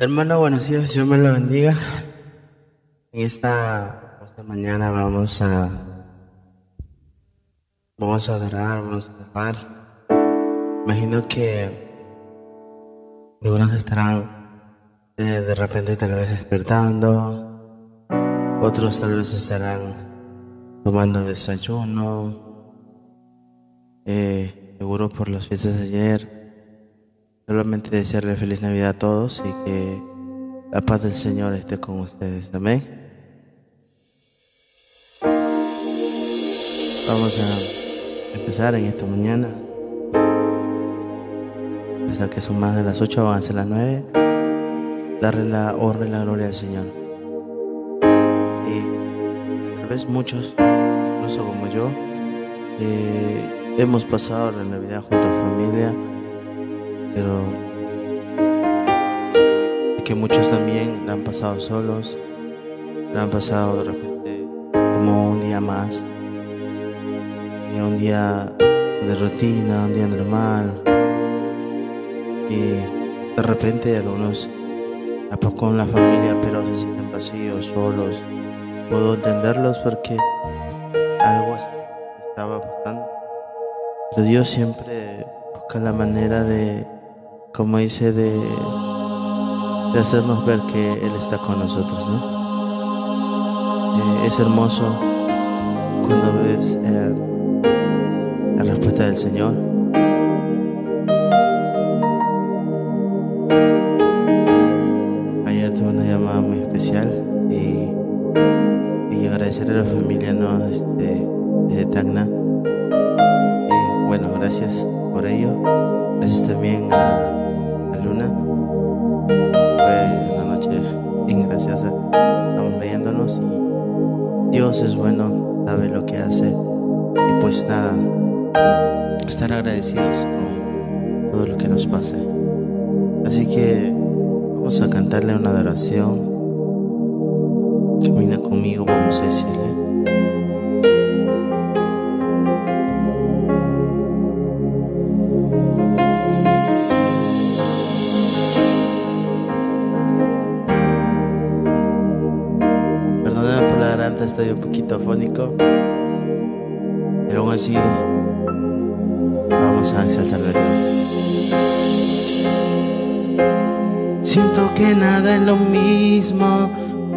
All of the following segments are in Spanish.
Hermano, buenos días, Dios me lo bendiga. En esta, mañana vamos a vamos a adorar, vamos a alabar. Imagino que algunos estarán eh, de repente tal vez despertando, otros tal vez estarán tomando desayuno, eh, seguro por las fiestas de ayer Solamente desearle feliz Navidad a todos y que la paz del Señor esté con ustedes. Amén. Vamos a empezar en esta mañana. A pesar que son más de las 8, van a ser las 9. Darle la honra y la gloria al Señor. Y tal vez muchos, incluso como yo, eh, hemos pasado la Navidad junto a familia pero que muchos también la han pasado solos, la han pasado de repente como un día más, un día de rutina, un día normal, y de repente algunos con la familia pero se sienten vacíos, solos. Puedo entenderlos porque algo estaba pasando. Pero Dios siempre busca la manera de como dice, de, hacernos ver que Él está con nosotros, ¿no? Eh, es hermoso cuando ves eh, la respuesta del Señor.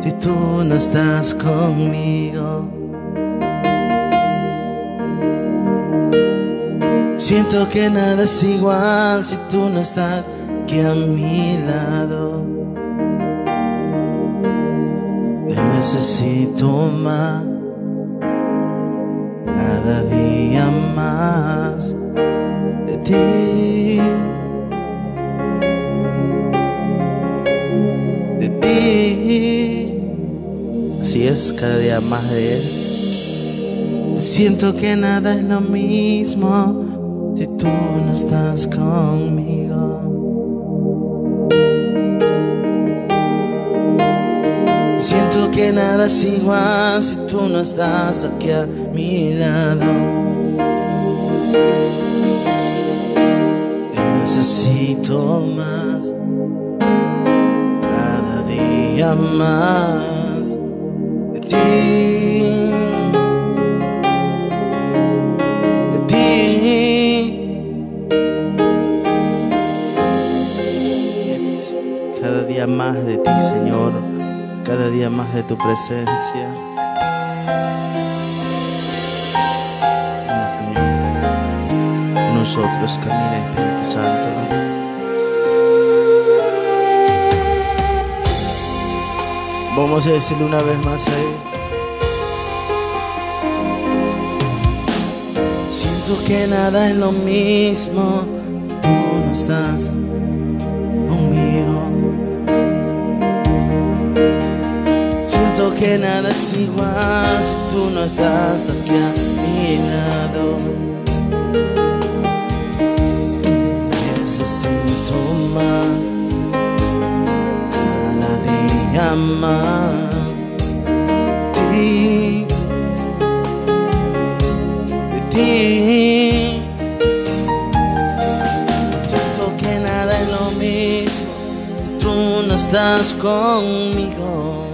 Si tú no estás conmigo. Siento que nada es igual si tú no estás aquí a mi lado. necesito más, cada día más de ti, de ti. Así es, cada día más de Él. Siento que nada es lo mismo si tú no estás conmigo. Siento que nada es igual si tú no estás aquí a mi lado. Necesito más, cada día más De ti. Cada día más de ti, Señor cada día más de tu presencia. Nosotros camina Espíritu Santo. Vamos a decirle una vez más a Él. Siento que nada es lo mismo, tú no estás que nada es igual si tú no estás aquí a mi lado. Necesito más, cada día más. Ti. Siento que nada es lo mismo, tú no estás conmigo.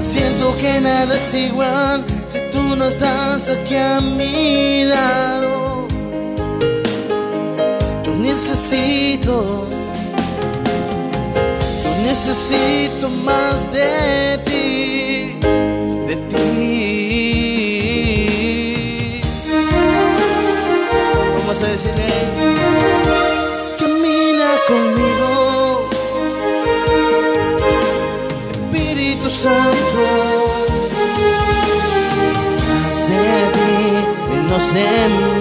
Siento que nada es igual si tú no estás aquí a mi lado. Yo necesito, yo necesito más de ti, Decirle, camina conmigo, Espíritu Santo. Más de ti, menos en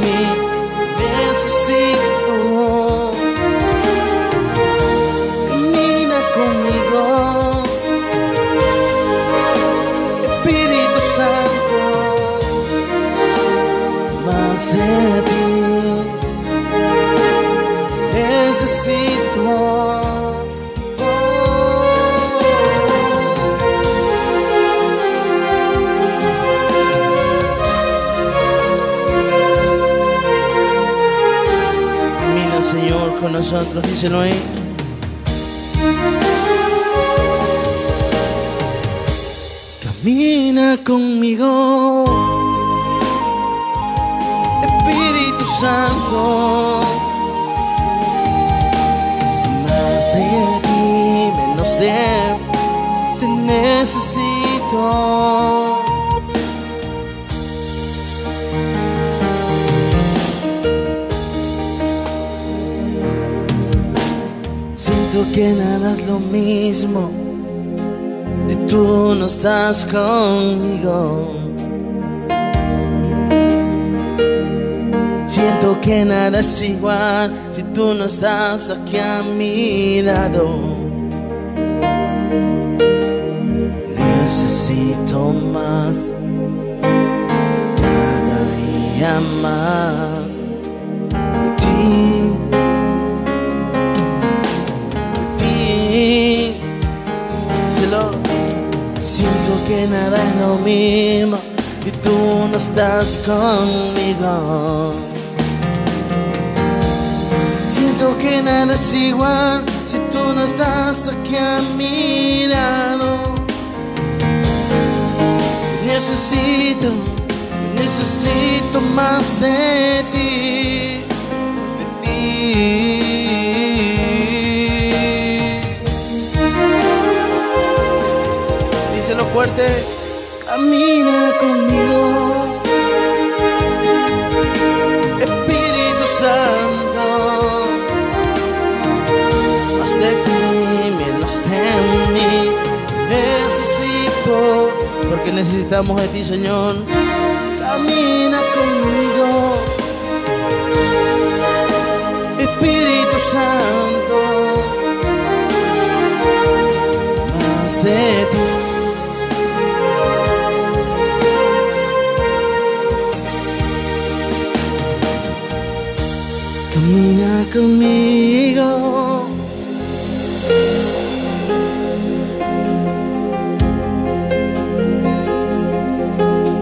nosotros, díselo conmigo. Siento que nada es igual si tú no estás aquí a mi lado. Necesito más, cada día más que nada es lo mismo y tú no estás conmigo. Siento que nada es igual si tú no estás aquí a mi. Necesito, necesito más de ti, de ti. Fuerte, camina conmigo. Espíritu Santo, más de ti, menos de mí. Necesito, porque necesitamos de ti, Señor. Camina conmigo. Espíritu Santo, más de ti. Conmigo.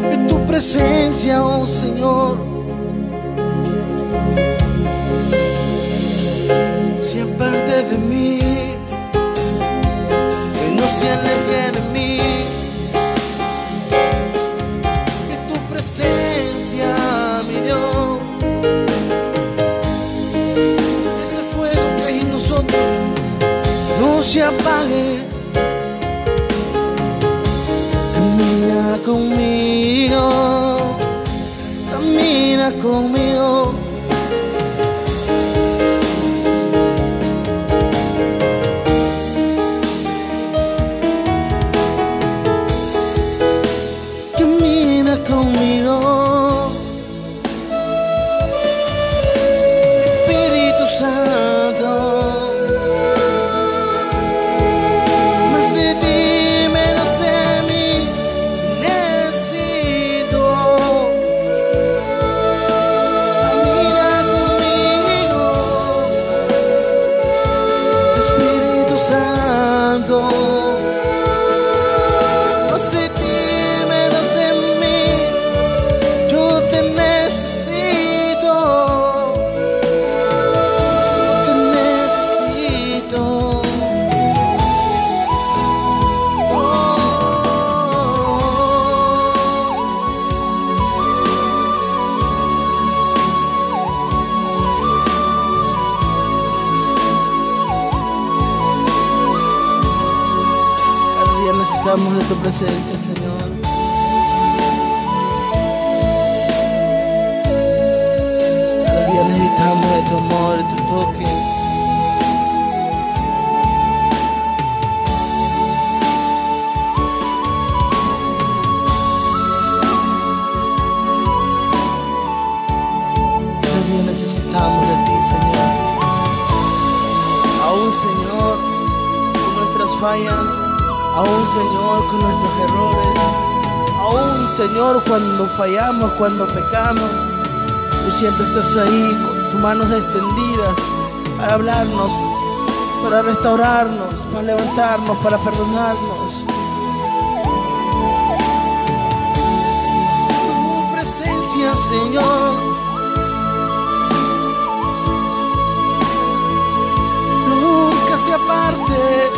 Que tu presencia, oh Señor, sea parte de mí, que no se aleje de mí. Se apague. Camina conmigo, camina conmigo. Necesitamos fallamos, cuando pecamos, tú siempre estás ahí con tus manos extendidas para hablarnos, para restaurarnos, para levantarnos, para perdonarnos. Tu presencia, Señor. nunca se aparte.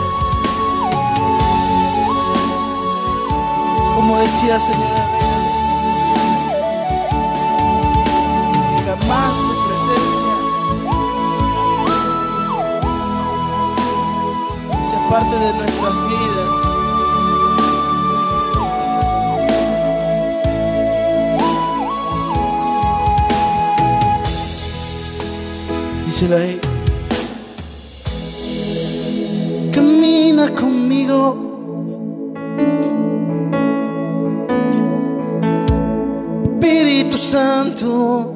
Como decía señora se aparte de nuestras vidas. Díselo ahí. camina conmigo. Espíritu Santo,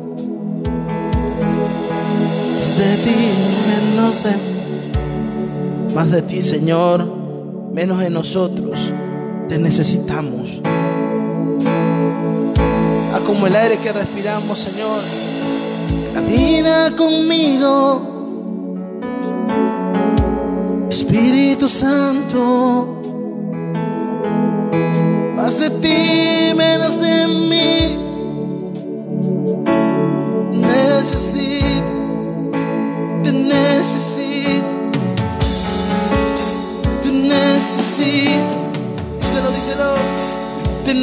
de ti, menos de más de ti, Señor, menos de nosotros. Te necesitamos. Ah, como el aire que respiramos, Señor. Camina conmigo. Espíritu Santo, más de ti, menos de mí.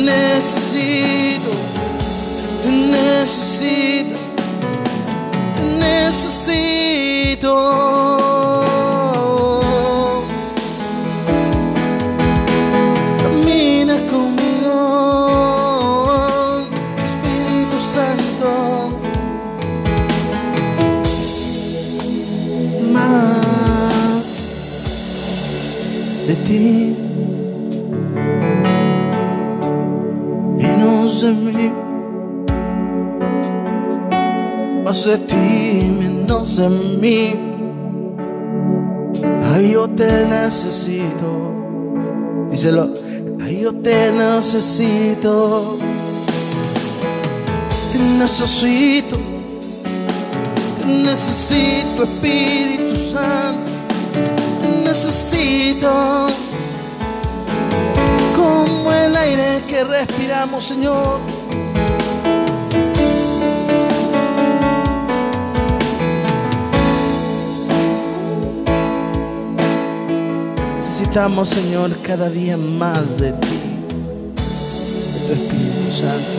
Necesito, necesito, menos de mí. Más de ti, menos de mí. Ay, yo te necesito. Díselo. Ay, yo te necesito. Te necesito. Te necesito, Espíritu Santo. Te necesito. Como el aire que respiramos, Señor. Necesitamos, Señor, cada día más de ti, de tu Espíritu Santo.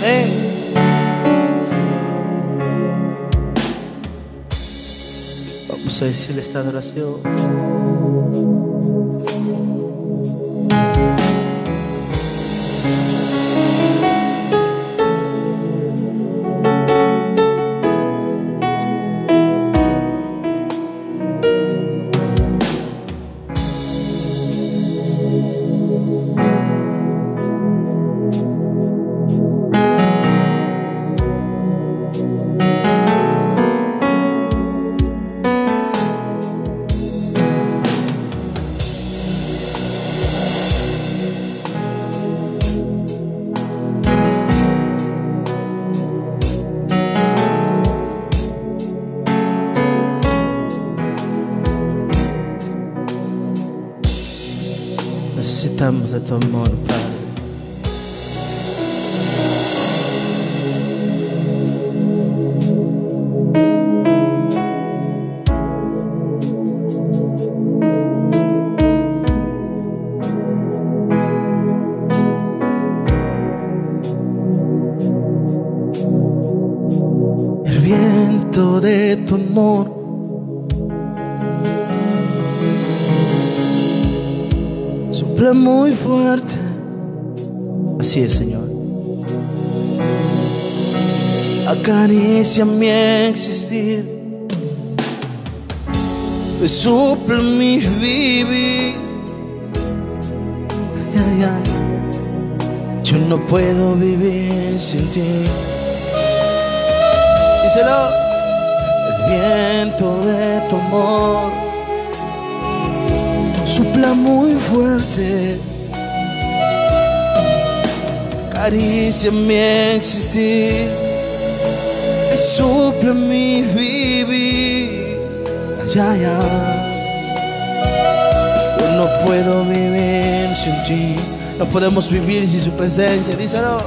Ven. Vamos a decirle esta adoración. Necesitamos Acaricia mi existir. Sopla mi vivir. Ay, ay. Yo no puedo vivir sin ti. Díselo. El viento de tu amor sopla muy fuerte. Caricia mi existir. Y sopla mi vivir. Ay, ay, no puedo vivir sin ti. No podemos vivir sin su presencia. Díselo.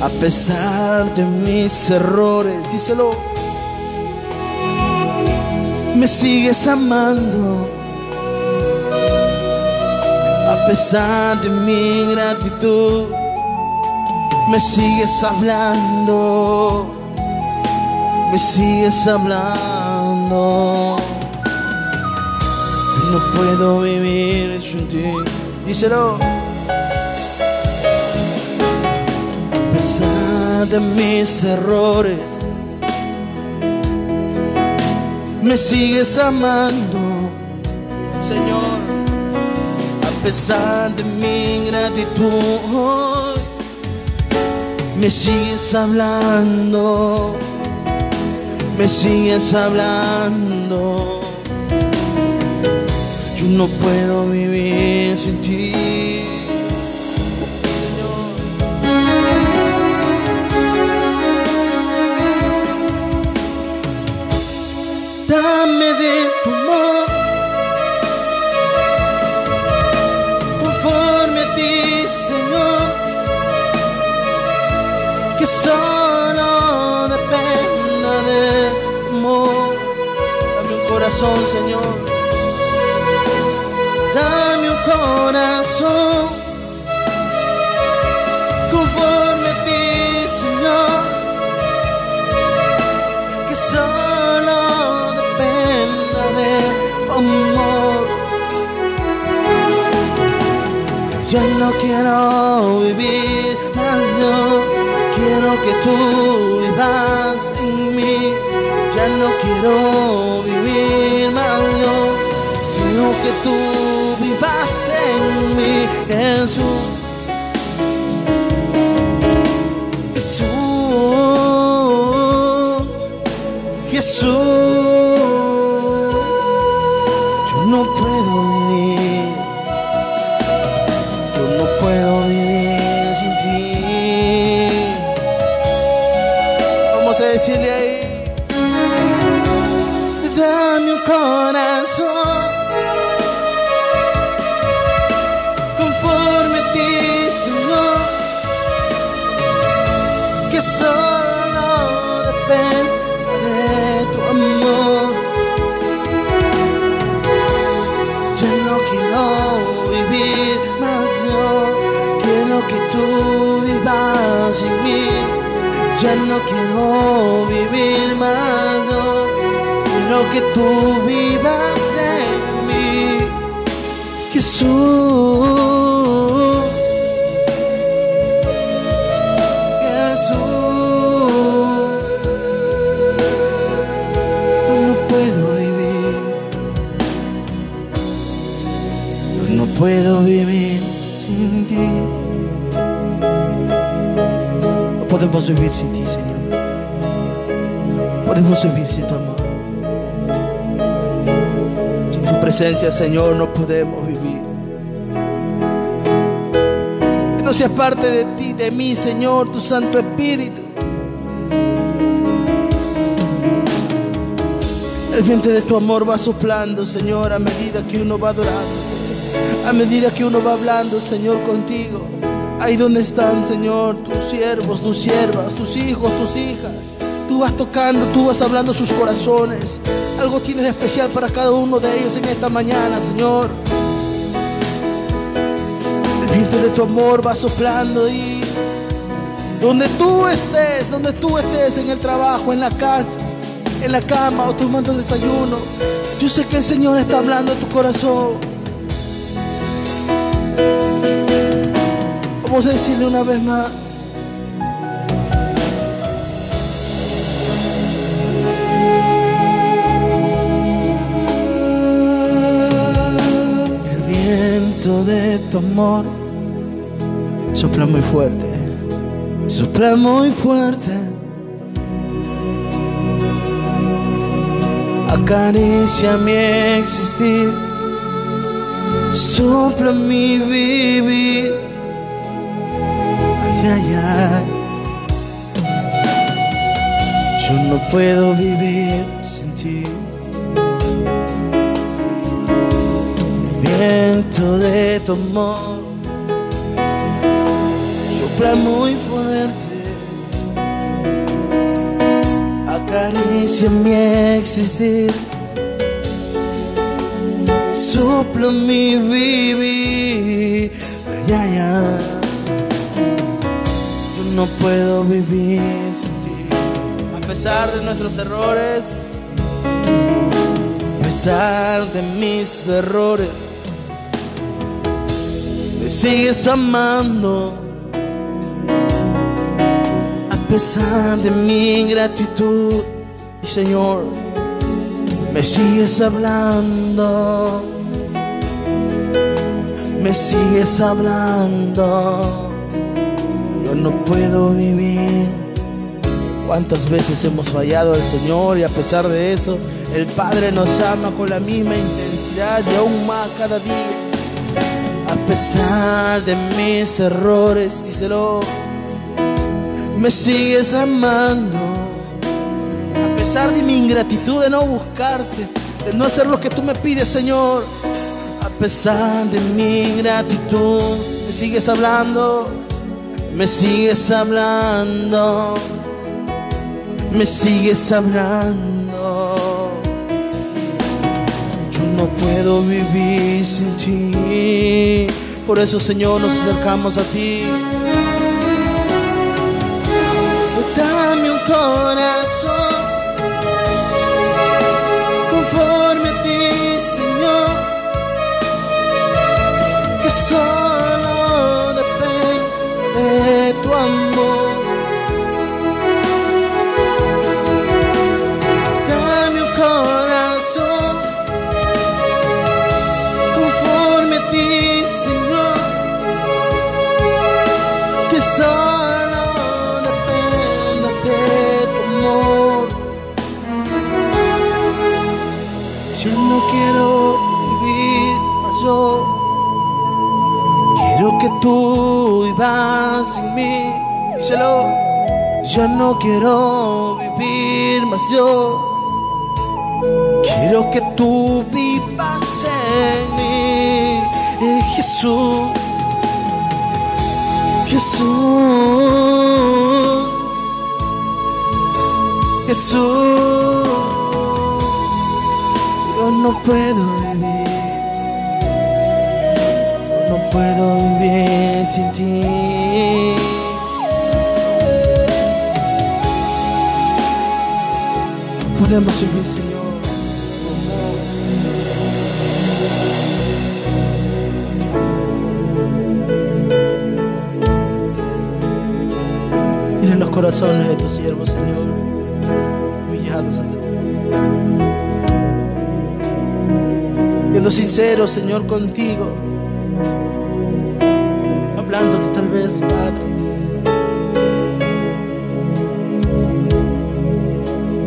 A pesar de mis errores. Díselo. Me sigues amando. A pesar de mi gratitud. Me sigues hablando. Me sigues hablando. No puedo vivir sin ti. Díselo. A pesar de mis errores, me sigues amando, Señor. A pesar de mi gratitud, me sigues hablando, me sigues hablando. Yo no puedo vivir sin ti. Dame de tu amor. Señor dame un corazón conforme a ti, Señor, que solo dependa de tu amor. Ya no quiero vivir más yo, quiero que tú vivas. Ya no quiero vivir más yo, quiero que tú vivas en mí, Jesús. Jesús, Jesús, yo no puedo Señor, no podemos vivir. Que no seas parte de ti, de mí, Señor, tu Santo Espíritu. El viento de tu amor va soplando, Señor, a medida que uno va adorando. A medida que uno va hablando, Señor, contigo. Ahí donde están, Señor, tus siervos, tus siervas, tus hijos, tus hijas. Tú vas tocando, tú vas hablando sus corazones. Algo tienes de especial para cada uno de ellos en esta mañana, Señor. El viento de tu amor va soplando y donde tú estés, donde tú estés en el trabajo, en la casa, en la cama o tomando desayuno, yo sé que el Señor está hablando a tu corazón. Vamos a decirle una vez más. De tu amor sopla muy fuerte, sopla muy fuerte. Acaricia mi existir, sopla mi vivir. Ay, ay, ay. Yo no puedo vivir sin ti. Viento de tu amor sopla muy fuerte, acaricia mi existir, sopla mi vivir. Ay, ay, ay. Yo no puedo vivir sin ti, a pesar de nuestros errores, a pesar de mis errores. Sigues amando a pesar de mi ingratitud. Señor, me sigues hablando, me sigues hablando. Yo no puedo vivir. ¿Cuántas veces hemos fallado al Señor y a pesar de eso, el Padre nos ama con la misma intensidad y aún más cada día? Pesar de mis errores, díselo, me sigues amando. A pesar de mi ingratitud de no buscarte, de no hacer lo que tú me pides, Señor. A pesar de mi ingratitud, me sigues hablando, me sigues hablando, me sigues hablando. No puedo vivir sin ti. Por eso, Señor, nos acercamos a ti. Dame un corazón tú vivas en mí. Díselo, yo no quiero vivir más yo. Quiero que tú vivas en mí, eh, Jesús, Jesús, Jesús. Yo no puedo puedo vivir sin ti. Podemos vivir, Señor. Mira los corazones de tus siervos, Señor, humillados ante ti. Siendo sincero, Señor, contigo, hablándote tal vez, Padre.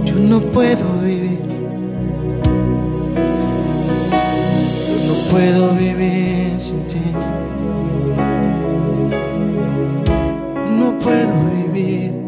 Yo no puedo vivir, yo no puedo vivir sin ti. No puedo vivir.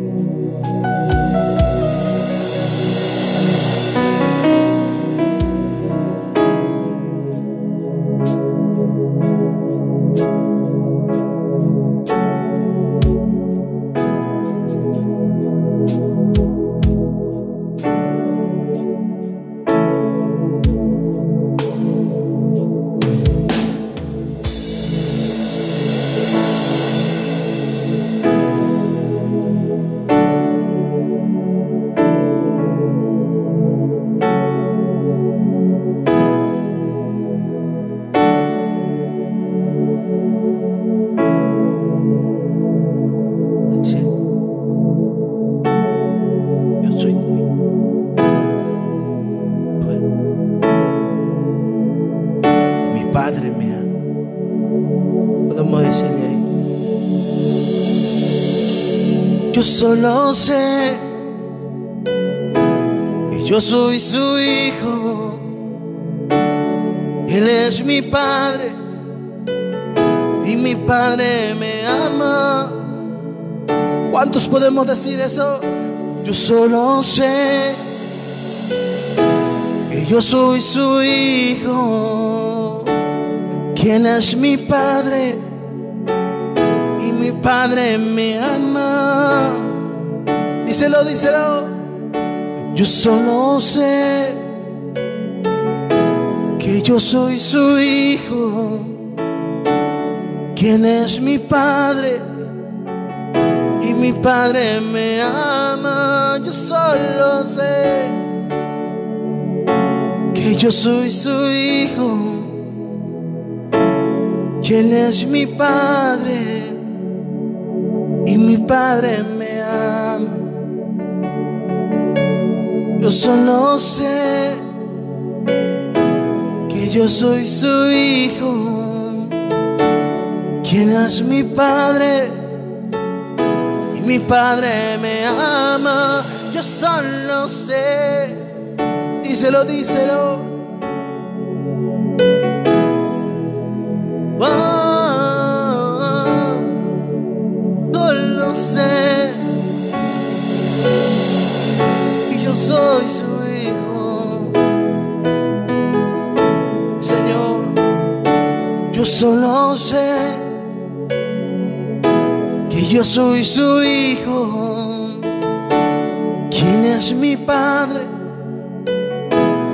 Yo solo sé que yo soy su hijo. Él es mi Padre y mi Padre me ama. ¿Cuántos podemos decir eso? Yo solo sé que yo soy su hijo. ¿Quién es mi Padre? Mi Padre me ama. Díselo, díselo. Yo solo sé que yo soy su hijo. ¿Quién es mi Padre? Y mi Padre me ama. Yo solo sé que yo soy su hijo. ¿Quién es mi Padre? Y mi Padre me ama. Yo solo sé que yo soy su hijo. ¿Quién es mi Padre? Y mi Padre me ama. Yo solo sé. Díselo, díselo. Sé que yo soy su hijo. Señor, yo solo sé que yo soy su hijo. ¿Quién es mi padre?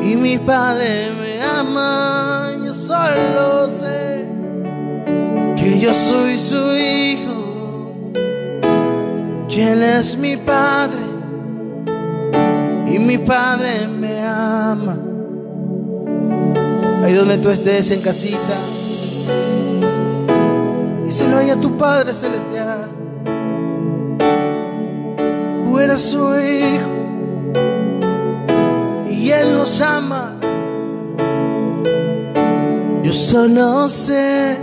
Y mi padre me ama. Yo solo sé que yo soy su hijo. ¿Quién es mi padre? Y mi padre me ama. Ahí donde tú estés en casita. Díselo ahí a tu Padre Celestial. Tú eres su hijo. Y Él nos ama. Yo solo sé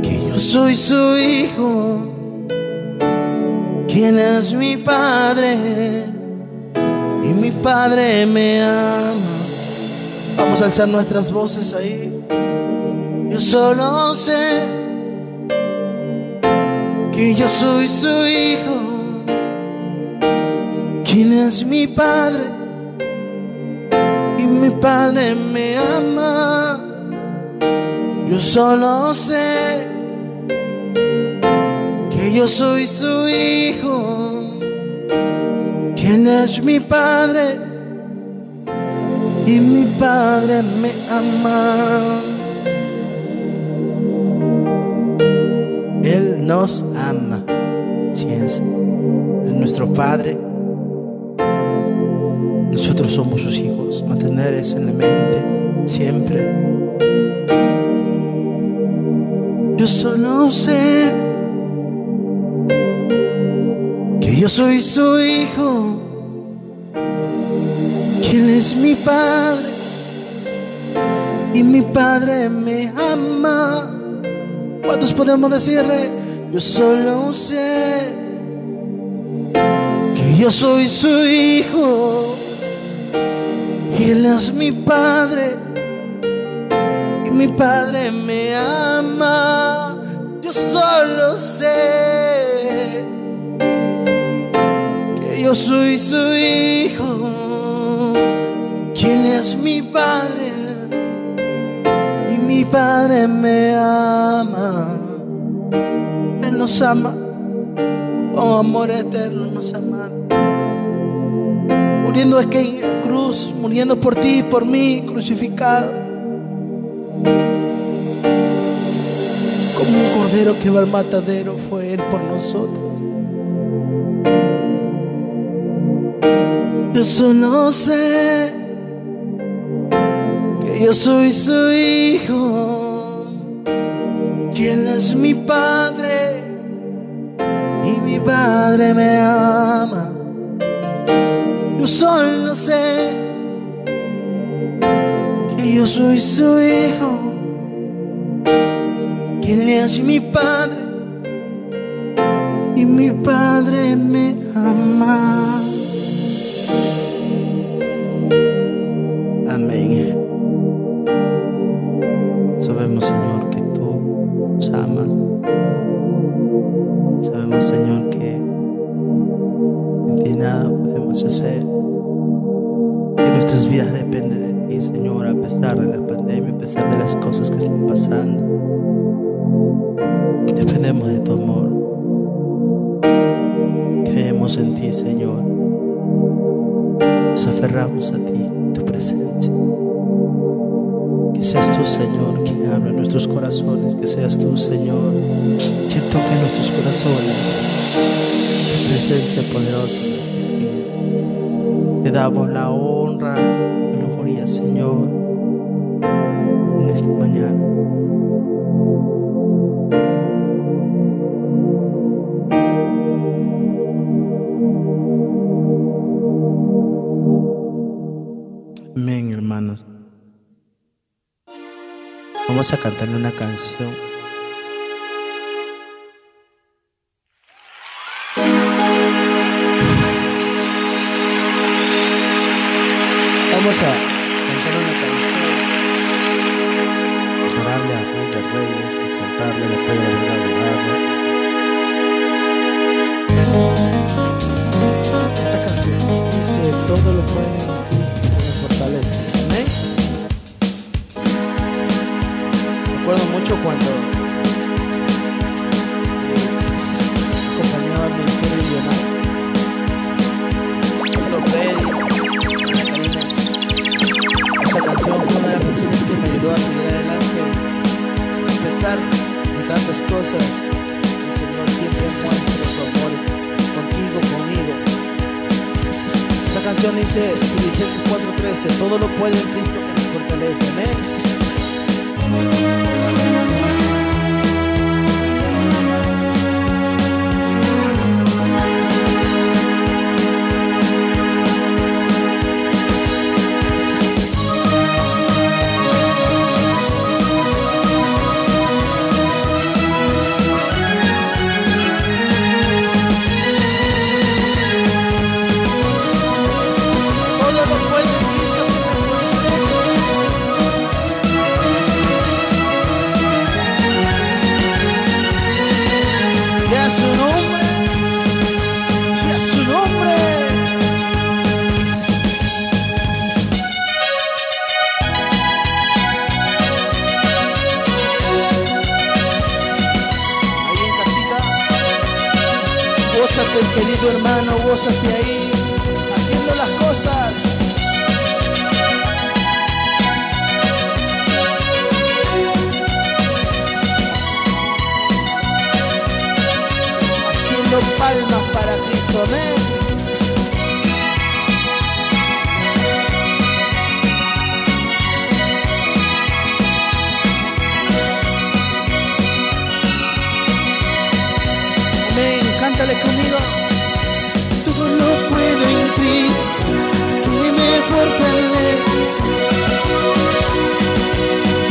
que yo soy su hijo. ¿Quién es mi Padre? Y mi Padre me ama. Vamos a alzar nuestras voces ahí. Yo solo sé que yo soy su hijo. ¿Quién es mi Padre? Y mi Padre me ama. Yo solo sé que yo soy su hijo. ¿Quién es mi Padre? Y mi Padre me ama. Él nos ama. Si es nuestro Padre. Nosotros somos sus hijos. Mantener eso en la mente siempre. Yo solo sé yo soy su hijo. ¿Quién es mi padre? Y mi padre me ama. ¿Cuántos podemos decirle? Yo solo sé que yo soy su hijo. Y él es mi padre. Y mi padre me ama. Yo solo sé yo soy su hijo. ¿Quién es mi padre? Y mi padre me ama. Él nos ama. Con amor eterno nos ama. Muriendo es que cruz, muriendo por ti y por mí, crucificado. Como un cordero que va al matadero, fue Él por nosotros. Yo solo sé que yo soy su hijo. ¿Quién es mi padre? Y mi padre me ama. Yo solo sé que yo soy su hijo, que es mi Padre y mi Padre me ama. Señor, que en ti nada podemos hacer. Que nuestras vidas dependen de ti, Señor, a pesar de la pandemia, a pesar de las cosas que están pasando. Dependemos de tu amor. Creemos en ti, Señor. Nos aferramos a ti, tu presencia. Seas tú, Señor, quien habla en nuestros corazones. Que seas tú, Señor, quien toque nuestros corazones. Tu presencia poderosa. Te damos la honra y la gloria, Señor, en esta mañana. Vamos a cantarle una canción. Recuerdo mucho cuando eh, acompañaba de Leonardo. Pastor Freddy, esta canción fue una de las canciones que me ayudó a seguir adelante. A pesar de tantas cosas, el Señor siempre muestra su amor contigo, conmigo. Esta canción dice, Filipenses 4:13, todo lo puede en Cristo que me fortalece. Amén. Haciendo las cosas. haciendo palmas para Cristo, amén. Amén, cántale conmigo. En Cristo, que me fortalece.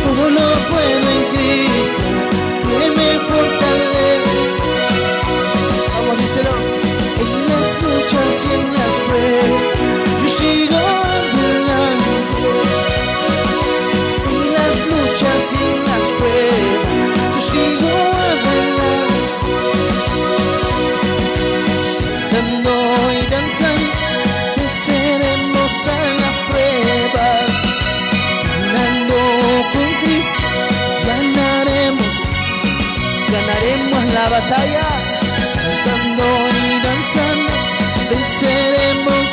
Todo lo puedo en Cristo, que me fortalece. Vamos, díselo. En las luchas y en las pruebas, batalla. Saltando y danzando, venceremos.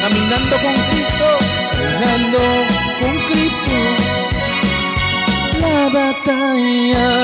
Caminando con Cristo, ganando con Cristo la batalla.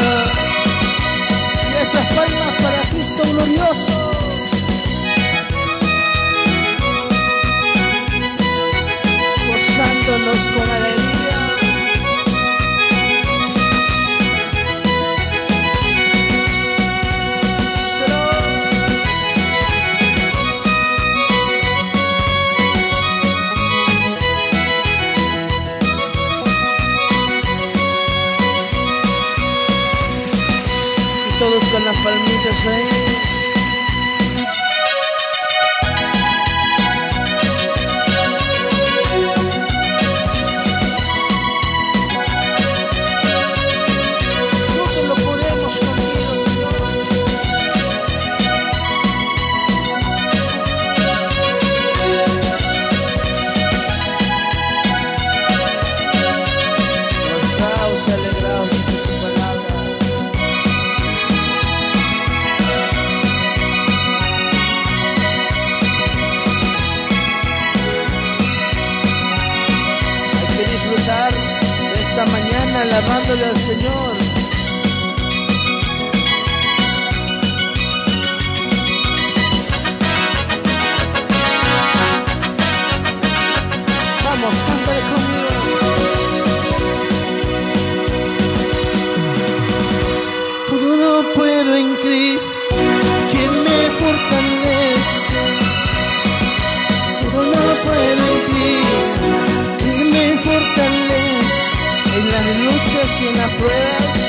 vamos, cántale conmigo. Todo puedo en Cristo, quien me fortalece. Todo puedo en Cristo, quien me fortalece. En las luchas y en las pruebas.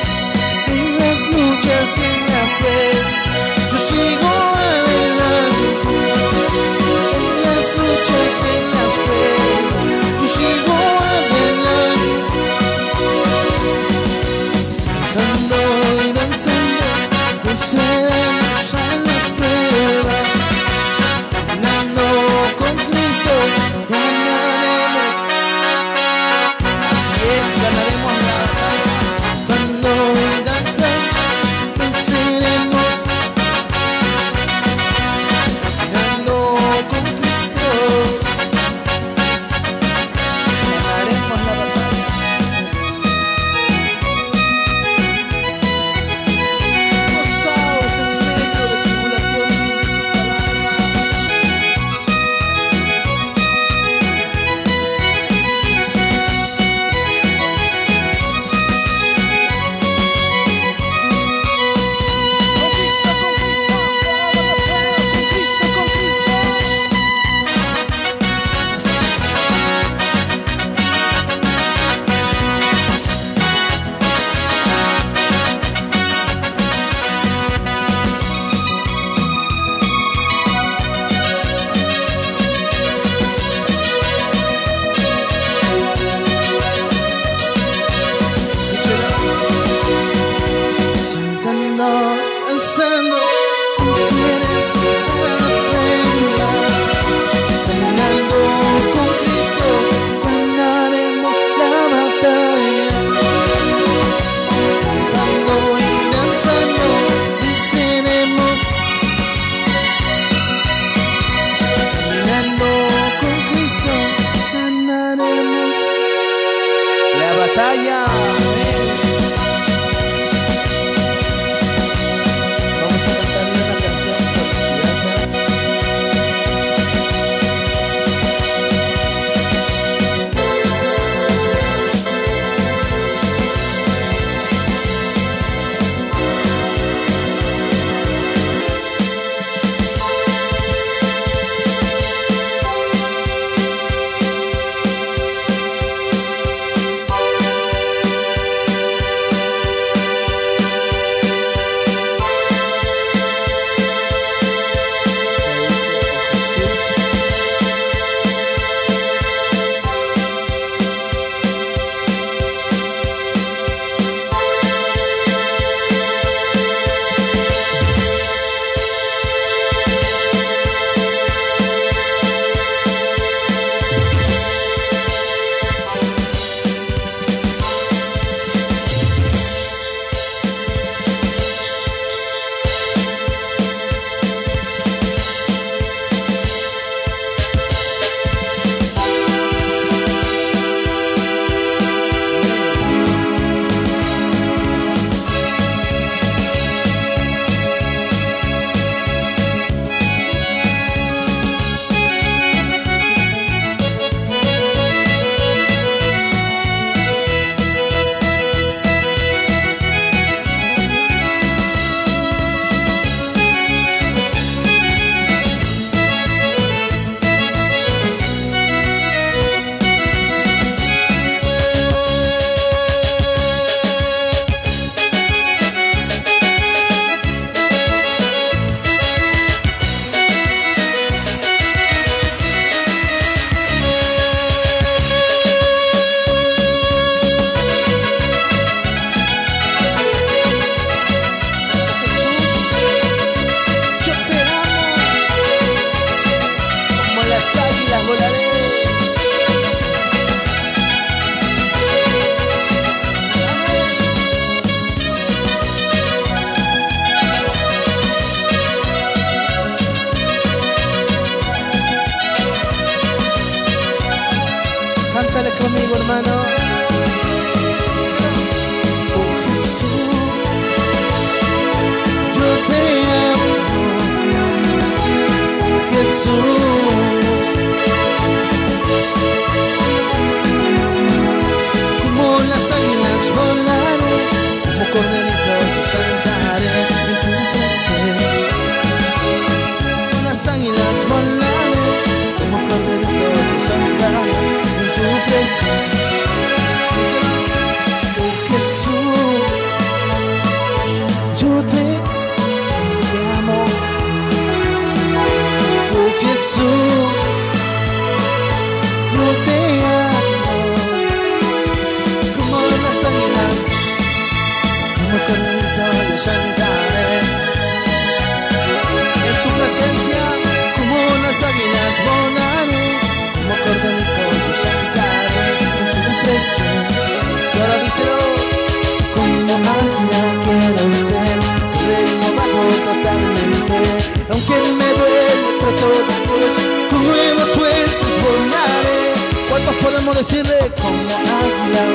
¿Cuántos podemos decirle como águila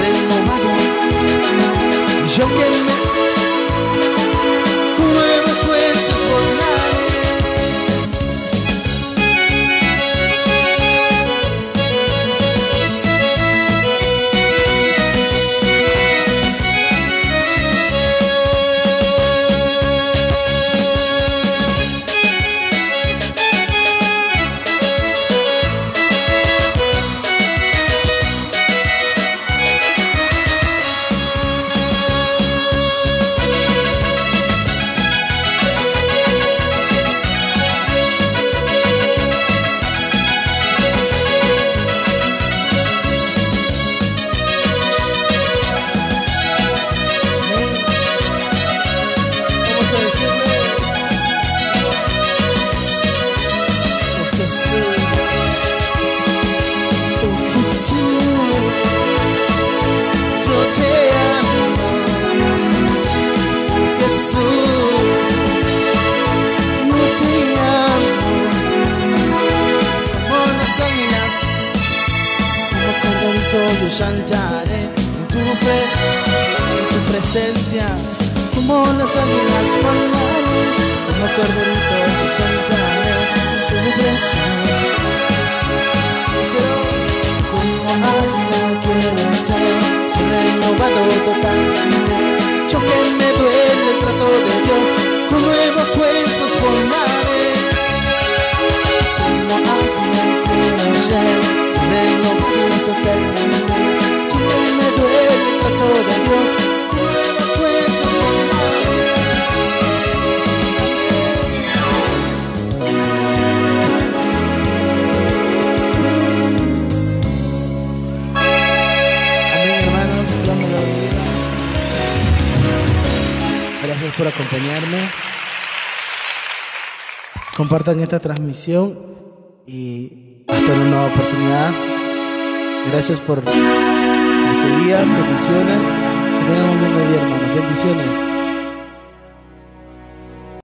renovado? Yo que me saltaré en tu, pre en tu presencia como las águilas volaré, como corderito yo saltaré en tu presencia. Como águila quiero ser, soy renovado totalmente. Yo que me duele el trato de Dios, con nuevos fuerzas volaré. Como águila quiero ser, soy renovado lo bendiga. Gracias por acompañarme. Compartan esta transmisión y hasta una nueva oportunidad. Gracias por día. Bendiciones. Que tengan un buen día, hermanos. Bendiciones.